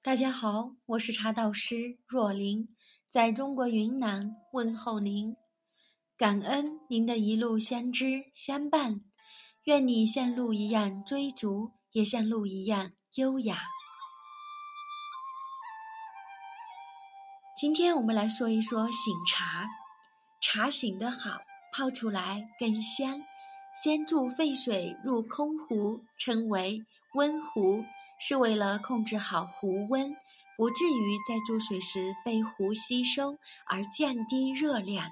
大家好，我是茶道师若琳，在中国云南问候您，感恩您的一路相知相伴，愿你像鹿一样追逐，也像鹿一样优雅。今天我们来说一说醒茶，茶醒得好，泡出来更香。先注沸水入空壶，称为温壶。是为了控制好壶温，不至于在注水时被壶吸收而降低热量。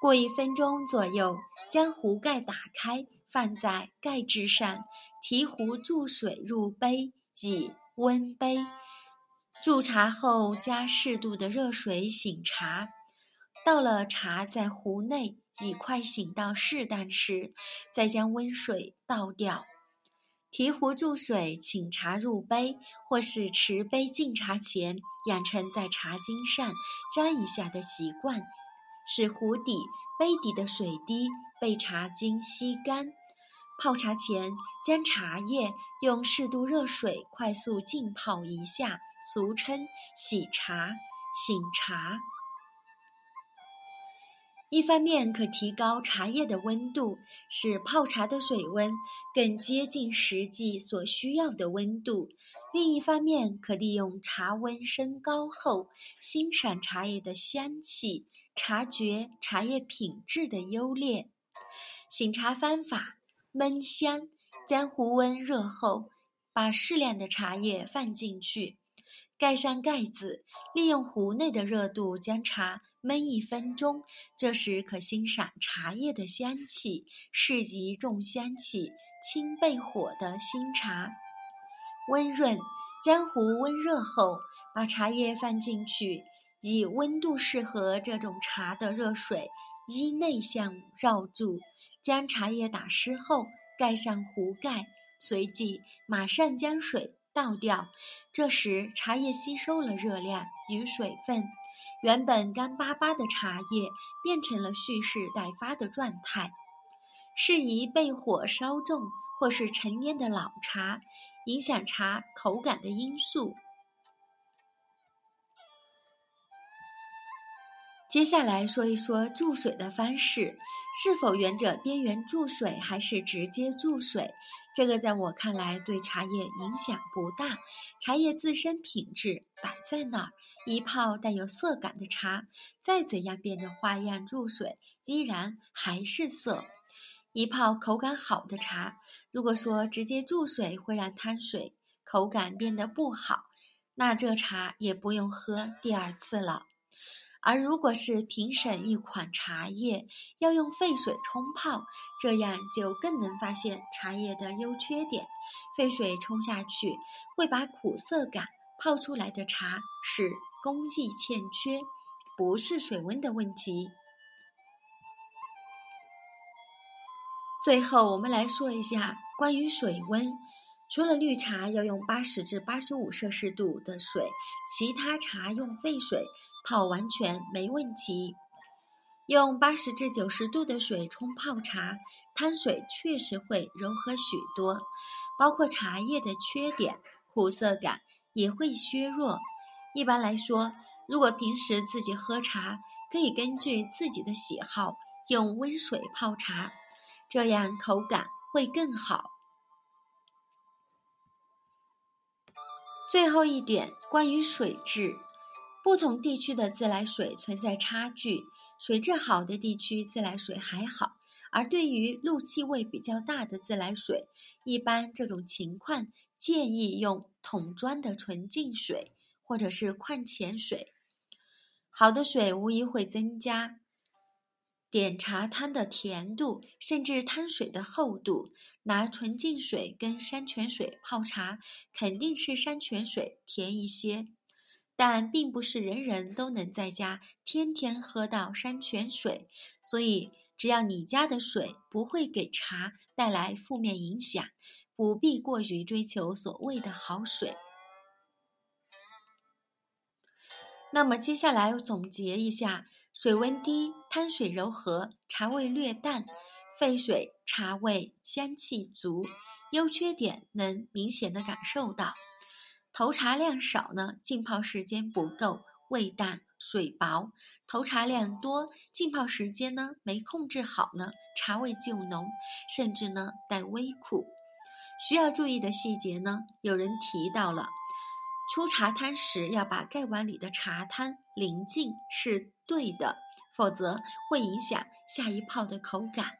过一分钟左右，将壶盖打开，放在盖子上，提壶注水入杯，以温杯。注茶后加适度的热水醒茶。到了茶在壶内已快醒到适当时，再将温水倒掉。提壶注水，请茶入杯，或是持杯敬茶前，养成在茶巾上沾一下的习惯，使壶底、杯底的水滴被茶巾吸干。泡茶前，将茶叶用适度热水快速浸泡一下，俗称洗茶、醒茶。一方面可提高茶叶的温度，使泡茶的水温更接近实际所需要的温度；另一方面，可利用茶温升高后，欣赏茶叶的香气，察觉茶叶品质的优劣。醒茶方法：焖香。将壶温热后，把适量的茶叶放进去，盖上盖子，利用壶内的热度将茶。焖一分钟，这时可欣赏茶叶的香气，适宜重香气、轻焙火的新茶。温润，将壶温热后，把茶叶放进去，以温度适合这种茶的热水依内向绕注，将茶叶打湿后盖上壶盖，随即马上将水倒掉。这时茶叶吸收了热量与水分。原本干巴巴的茶叶变成了蓄势待发的状态，适宜被火烧重或是陈年的老茶，影响茶口感的因素。接下来说一说注水的方式，是否沿着边缘注水，还是直接注水？这个在我看来对茶叶影响不大，茶叶自身品质摆在那儿。一泡带有色感的茶，再怎样变着花样注水，依然还是色。一泡口感好的茶，如果说直接注水会让汤水口感变得不好，那这茶也不用喝第二次了。而如果是评审一款茶叶，要用沸水冲泡，这样就更能发现茶叶的优缺点。沸水冲下去，会把苦涩感泡出来的茶是。工艺欠缺，不是水温的问题。最后，我们来说一下关于水温。除了绿茶要用八十至八十五摄氏度的水，其他茶用沸水泡完全没问题。用八十至九十度的水冲泡茶，汤水确实会柔和许多，包括茶叶的缺点，苦涩感也会削弱。一般来说，如果平时自己喝茶，可以根据自己的喜好用温水泡茶，这样口感会更好。最后一点，关于水质，不同地区的自来水存在差距，水质好的地区自来水还好，而对于氯气味比较大的自来水，一般这种情况建议用桶装的纯净水。或者是矿泉水，好的水无疑会增加点茶汤的甜度，甚至汤水的厚度。拿纯净水跟山泉水泡茶，肯定是山泉水甜一些，但并不是人人都能在家天天喝到山泉水。所以，只要你家的水不会给茶带来负面影响，不必过于追求所谓的好水。那么接下来总结一下：水温低，汤水柔和，茶味略淡；沸水，茶味香气足。优缺点能明显的感受到。投茶量少呢，浸泡时间不够，味淡水薄；投茶量多，浸泡时间呢没控制好呢，茶味就浓，甚至呢带微苦。需要注意的细节呢，有人提到了，出茶汤时要把盖碗里的茶汤淋净是对的，否则会影响下一泡的口感。